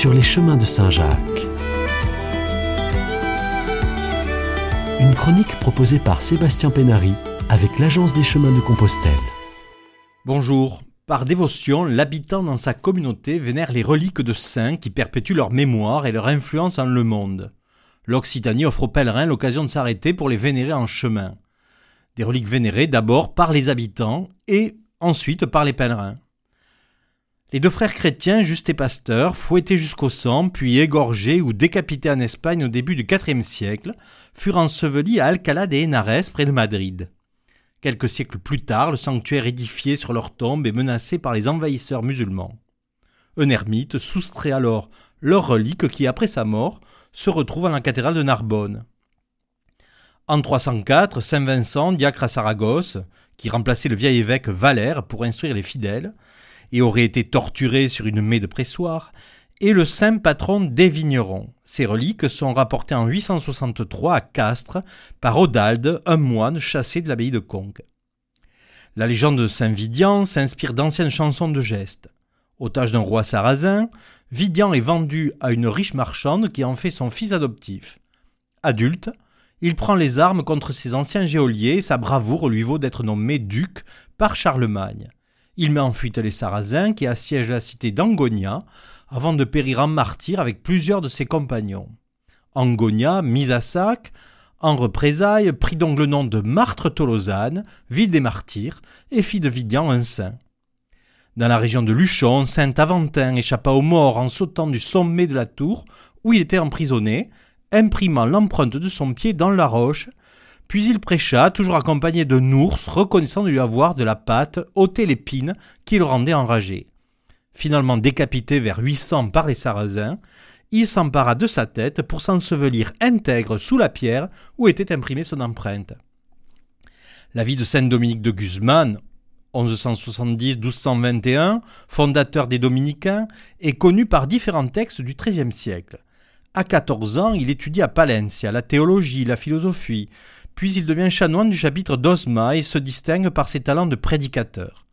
sur les chemins de Saint-Jacques. Une chronique proposée par Sébastien Pénary avec l'Agence des chemins de Compostelle. Bonjour. Par dévotion, l'habitant dans sa communauté vénère les reliques de saints qui perpétuent leur mémoire et leur influence en le monde. L'Occitanie offre aux pèlerins l'occasion de s'arrêter pour les vénérer en chemin. Des reliques vénérées d'abord par les habitants et ensuite par les pèlerins. Les deux frères chrétiens, Juste et Pasteur, fouettés jusqu'au sang, puis égorgés ou décapités en Espagne au début du IVe siècle, furent ensevelis à Alcalá de Henares près de Madrid. Quelques siècles plus tard, le sanctuaire édifié sur leur tombe est menacé par les envahisseurs musulmans. Un ermite soustrait alors leurs reliques qui, après sa mort, se retrouvent à la cathédrale de Narbonne. En 304, Saint Vincent, diacre à Saragosse, qui remplaçait le vieil évêque Valère pour instruire les fidèles, et aurait été torturé sur une maie de pressoir, est le saint patron des vignerons. Ces reliques sont rapportées en 863 à Castres par Odalde, un moine chassé de l'abbaye de Conques. La légende de Saint Vidian s'inspire d'anciennes chansons de gestes. Otage d'un roi sarrasin, Vidian est vendu à une riche marchande qui en fait son fils adoptif. Adulte, il prend les armes contre ses anciens geôliers et sa bravoure lui vaut d'être nommé duc par Charlemagne. Il met en fuite les Sarrasins qui assiègent la cité d'Angonia avant de périr en martyr avec plusieurs de ses compagnons. Angonia, mise à sac, en représailles, prit donc le nom de Martre Tolosane, ville des martyrs, et fit de Vidian un saint. Dans la région de Luchon, Saint Aventin échappa aux morts en sautant du sommet de la tour où il était emprisonné, imprimant l'empreinte de son pied dans la roche puis il prêcha, toujours accompagné de Nours, reconnaissant de lui avoir de la pâte ôté l'épine qui le rendait enragé. Finalement décapité vers 800 par les Sarrasins, il s'empara de sa tête pour s'ensevelir intègre sous la pierre où était imprimée son empreinte. La vie de Saint Dominique de Guzman, 1170-1221, fondateur des Dominicains, est connue par différents textes du XIIIe siècle. À 14 ans, il étudie à Palencia la théologie, la philosophie, puis il devient chanoine du chapitre d'Osma et se distingue par ses talents de prédicateur.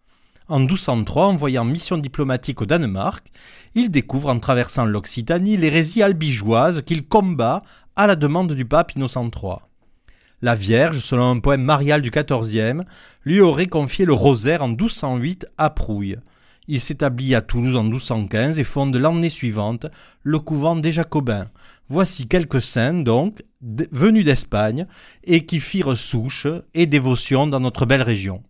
En 1203, envoyé en mission diplomatique au Danemark, il découvre en traversant l'Occitanie l'hérésie albigeoise qu'il combat à la demande du pape Innocent III. La Vierge, selon un poème marial du XIVe, lui aurait confié le rosaire en 1208 à Prouille. Il s'établit à Toulouse en 1215 et fonde l'année suivante le couvent des Jacobins. Voici quelques saints, donc, venus d'Espagne et qui firent souche et dévotion dans notre belle région.